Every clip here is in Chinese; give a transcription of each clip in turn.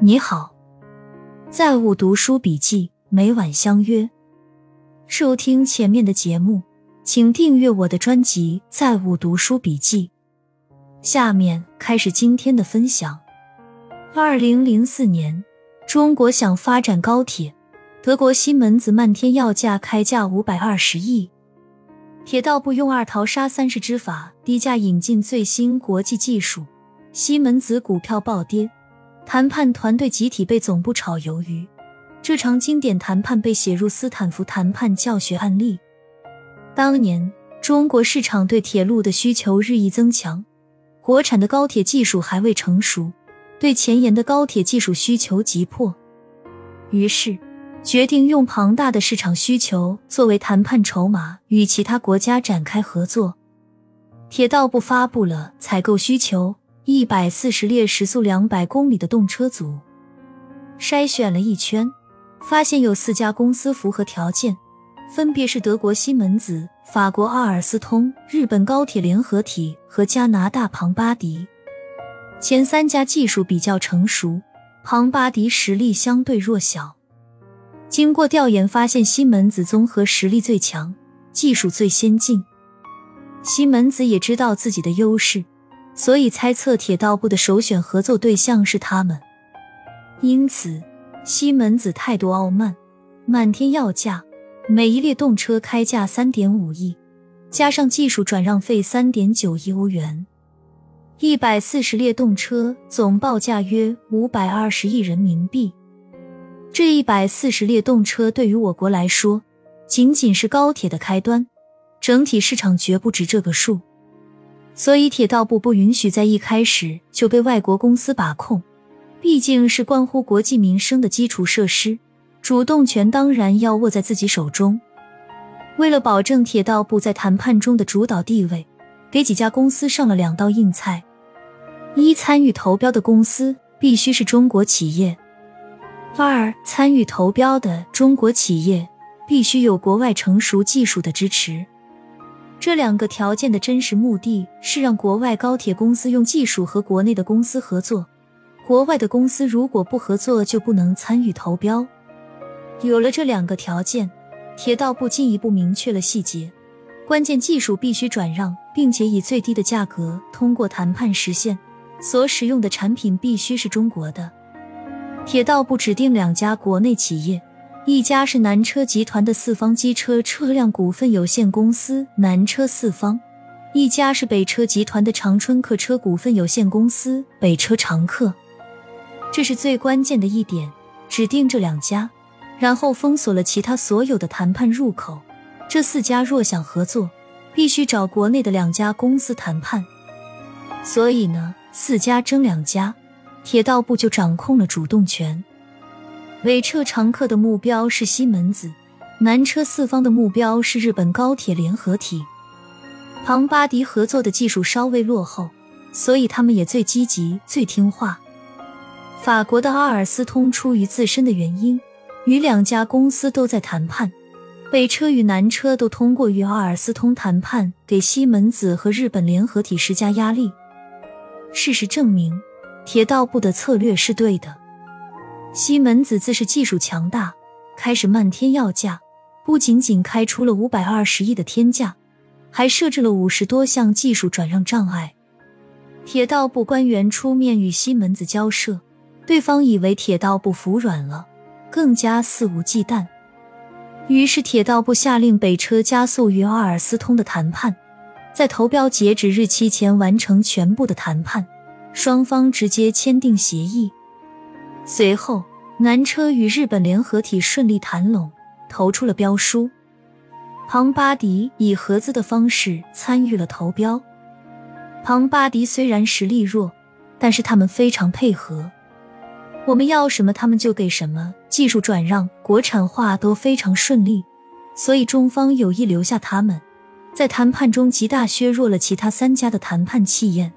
你好，在物读书笔记每晚相约收听前面的节目，请订阅我的专辑《在物读书笔记》。下面开始今天的分享。二零零四年，中国想发展高铁，德国西门子漫天要价开价五百二十亿，铁道部用二淘沙三市之法低价引进最新国际技术，西门子股票暴跌。谈判团队集体被总部炒鱿鱼，这场经典谈判被写入斯坦福谈判教学案例。当年中国市场对铁路的需求日益增强，国产的高铁技术还未成熟，对前沿的高铁技术需求急迫，于是决定用庞大的市场需求作为谈判筹码，与其他国家展开合作。铁道部发布了采购需求。一百四十列时速两百公里的动车组，筛选了一圈，发现有四家公司符合条件，分别是德国西门子、法国阿尔斯通、日本高铁联合体和加拿大庞巴迪。前三家技术比较成熟，庞巴迪实力相对弱小。经过调研发现，西门子综合实力最强，技术最先进。西门子也知道自己的优势。所以猜测铁道部的首选合作对象是他们，因此西门子态度傲慢，漫天要价，每一列动车开价三点五亿，加上技术转让费三点九亿欧元，一百四十列动车总报价约五百二十亿人民币。这一百四十列动车对于我国来说，仅仅是高铁的开端，整体市场绝不止这个数。所以，铁道部不允许在一开始就被外国公司把控，毕竟是关乎国计民生的基础设施，主动权当然要握在自己手中。为了保证铁道部在谈判中的主导地位，给几家公司上了两道硬菜：一、参与投标的公司必须是中国企业；二、参与投标的中国企业必须有国外成熟技术的支持。这两个条件的真实目的是让国外高铁公司用技术和国内的公司合作，国外的公司如果不合作就不能参与投标。有了这两个条件，铁道部进一步明确了细节：关键技术必须转让，并且以最低的价格通过谈判实现；所使用的产品必须是中国的。铁道部指定两家国内企业。一家是南车集团的四方机车车辆股份有限公司南车四方，一家是北车集团的长春客车股份有限公司北车长客。这是最关键的一点，指定这两家，然后封锁了其他所有的谈判入口。这四家若想合作，必须找国内的两家公司谈判。所以呢，四家争两家，铁道部就掌控了主动权。北车常客的目标是西门子，南车四方的目标是日本高铁联合体。庞巴迪合作的技术稍微落后，所以他们也最积极、最听话。法国的阿尔斯通出于自身的原因，与两家公司都在谈判。北车与南车都通过与阿尔斯通谈判，给西门子和日本联合体施加压力。事实证明，铁道部的策略是对的。西门子自是技术强大，开始漫天要价，不仅仅开出了五百二十亿的天价，还设置了五十多项技术转让障碍。铁道部官员出面与西门子交涉，对方以为铁道部服软了，更加肆无忌惮。于是铁道部下令北车加速与阿尔斯通的谈判，在投标截止日期前完成全部的谈判，双方直接签订协议。随后，南车与日本联合体顺利谈拢，投出了标书。庞巴迪以合资的方式参与了投标。庞巴迪虽然实力弱，但是他们非常配合。我们要什么，他们就给什么，技术转让、国产化都非常顺利。所以中方有意留下他们，在谈判中极大削弱了其他三家的谈判气焰。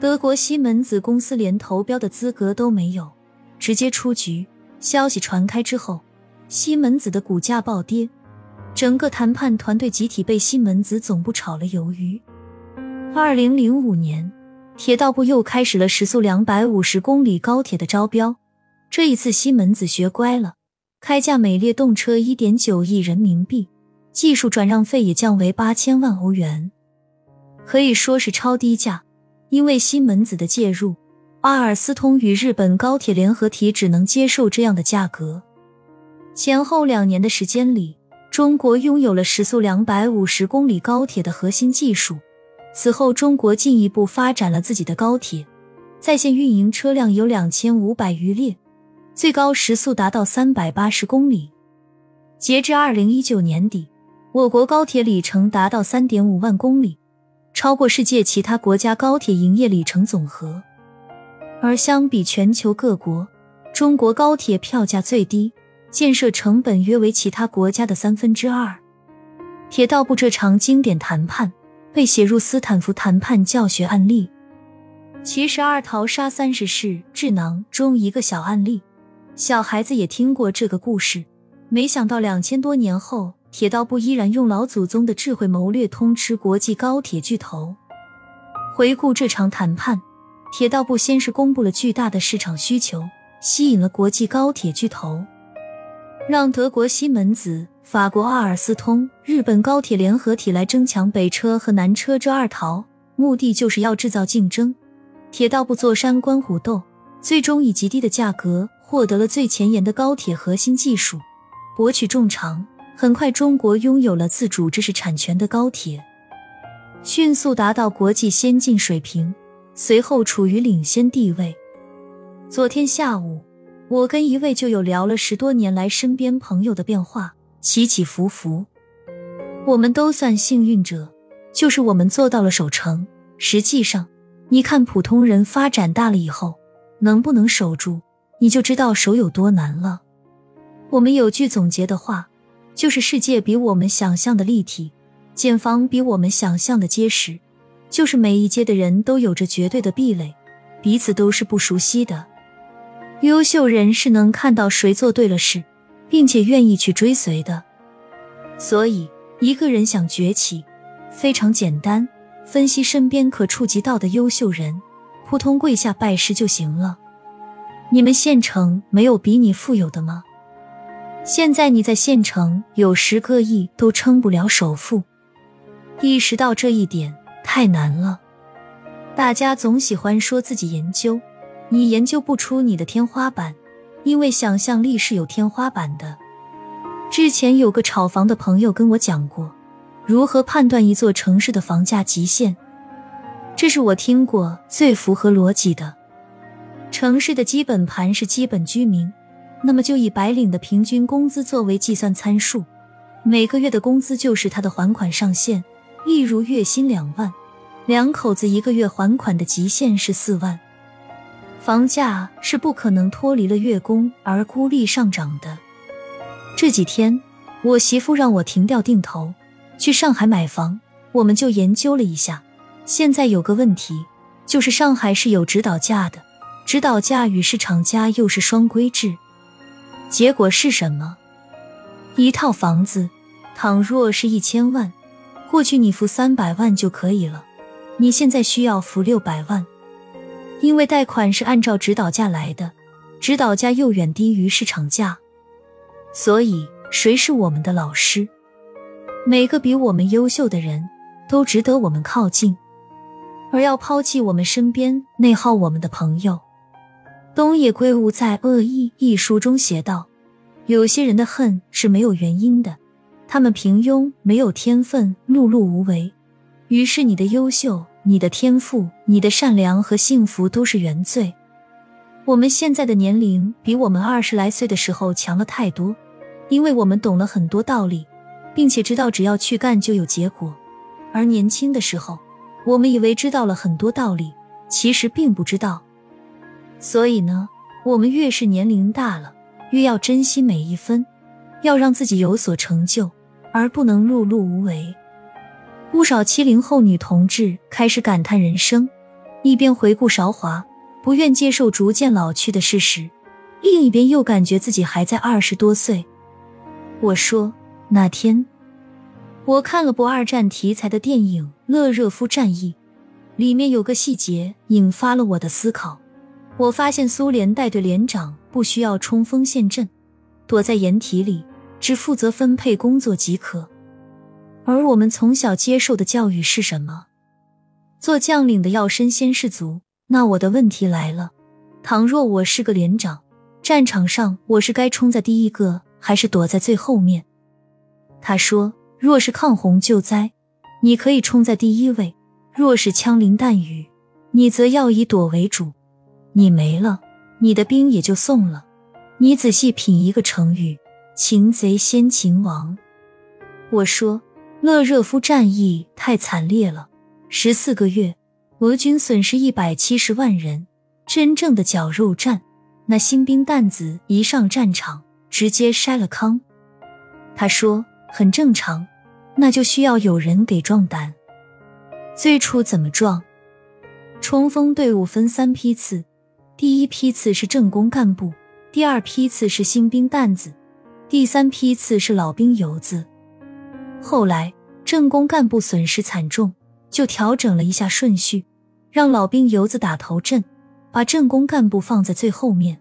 德国西门子公司连投标的资格都没有。直接出局。消息传开之后，西门子的股价暴跌，整个谈判团队集体被西门子总部炒了鱿鱼。二零零五年，铁道部又开始了时速两百五十公里高铁的招标，这一次西门子学乖了，开价每列动车一点九亿人民币，技术转让费也降为八千万欧元，可以说是超低价。因为西门子的介入，阿尔斯通与日本高铁联合体只能接受这样的价格。前后两年的时间里，中国拥有了时速两百五十公里高铁的核心技术。此后，中国进一步发展了自己的高铁，在线运营车辆有两千五百余列，最高时速达到三百八十公里。截至二零一九年底，我国高铁里程达到三点五万公里，超过世界其他国家高铁营业里程总和。而相比全球各国，中国高铁票价最低，建设成本约为其他国家的三分之二。铁道部这场经典谈判。被写入斯坦福谈判教学案例，七十二淘沙三十式智囊中一个小案例，小孩子也听过这个故事。没想到两千多年后，铁道部依然用老祖宗的智慧谋略通吃国际高铁巨头。回顾这场谈判，铁道部先是公布了巨大的市场需求，吸引了国际高铁巨头，让德国西门子。法国阿尔斯通、日本高铁联合体来争抢北车和南车这二桃，目的就是要制造竞争。铁道部坐山观虎斗，最终以极低的价格获得了最前沿的高铁核心技术，博取众长。很快，中国拥有了自主知识产权的高铁，迅速达到国际先进水平，随后处于领先地位。昨天下午，我跟一位旧友聊了十多年来身边朋友的变化。起起伏伏，我们都算幸运者，就是我们做到了守成。实际上，你看普通人发展大了以后，能不能守住，你就知道守有多难了。我们有句总结的话，就是世界比我们想象的立体，建房比我们想象的结实，就是每一阶的人都有着绝对的壁垒，彼此都是不熟悉的。优秀人是能看到谁做对了事。并且愿意去追随的，所以一个人想崛起，非常简单，分析身边可触及到的优秀人，扑通跪下拜师就行了。你们县城没有比你富有的吗？现在你在县城有十个亿都撑不了首富，意识到这一点太难了。大家总喜欢说自己研究，你研究不出你的天花板。因为想象力是有天花板的。之前有个炒房的朋友跟我讲过，如何判断一座城市的房价极限。这是我听过最符合逻辑的。城市的基本盘是基本居民，那么就以白领的平均工资作为计算参数，每个月的工资就是他的还款上限。例如月薪两万，两口子一个月还款的极限是四万。房价是不可能脱离了月供而孤立上涨的。这几天，我媳妇让我停掉定投，去上海买房。我们就研究了一下，现在有个问题，就是上海是有指导价的，指导价与市场价又是双规制。结果是什么？一套房子，倘若是一千万，过去你付三百万就可以了，你现在需要付六百万。因为贷款是按照指导价来的，指导价又远低于市场价，所以谁是我们的老师？每个比我们优秀的人都值得我们靠近，而要抛弃我们身边内耗我们的朋友。东野圭吾在《恶意》一书中写道：“有些人的恨是没有原因的，他们平庸，没有天分，碌碌无为。于是你的优秀。”你的天赋、你的善良和幸福都是原罪。我们现在的年龄比我们二十来岁的时候强了太多，因为我们懂了很多道理，并且知道只要去干就有结果。而年轻的时候，我们以为知道了很多道理，其实并不知道。所以呢，我们越是年龄大了，越要珍惜每一分，要让自己有所成就，而不能碌碌无为。不少七零后女同志开始感叹人生，一边回顾韶华，不愿接受逐渐老去的事实；另一边又感觉自己还在二十多岁。我说那天我看了部二战题材的电影《勒热夫战役》，里面有个细节引发了我的思考。我发现苏联带队连长不需要冲锋陷阵，躲在掩体里，只负责分配工作即可。而我们从小接受的教育是什么？做将领的要身先士卒。那我的问题来了：倘若我是个连长，战场上我是该冲在第一个，还是躲在最后面？他说：若是抗洪救灾，你可以冲在第一位；若是枪林弹雨，你则要以躲为主。你没了，你的兵也就送了。你仔细品一个成语：擒贼先擒王。我说，勒热夫战役太惨烈了，十四个月，俄军损失一百七十万人，真正的绞肉战。那新兵蛋子一上战场，直接筛了糠。他说，很正常，那就需要有人给壮胆。最初怎么壮？冲锋队伍分三批次。第一批次是政工干部，第二批次是新兵蛋子，第三批次是老兵油子。后来政工干部损失惨重，就调整了一下顺序，让老兵游子打头阵，把政工干部放在最后面。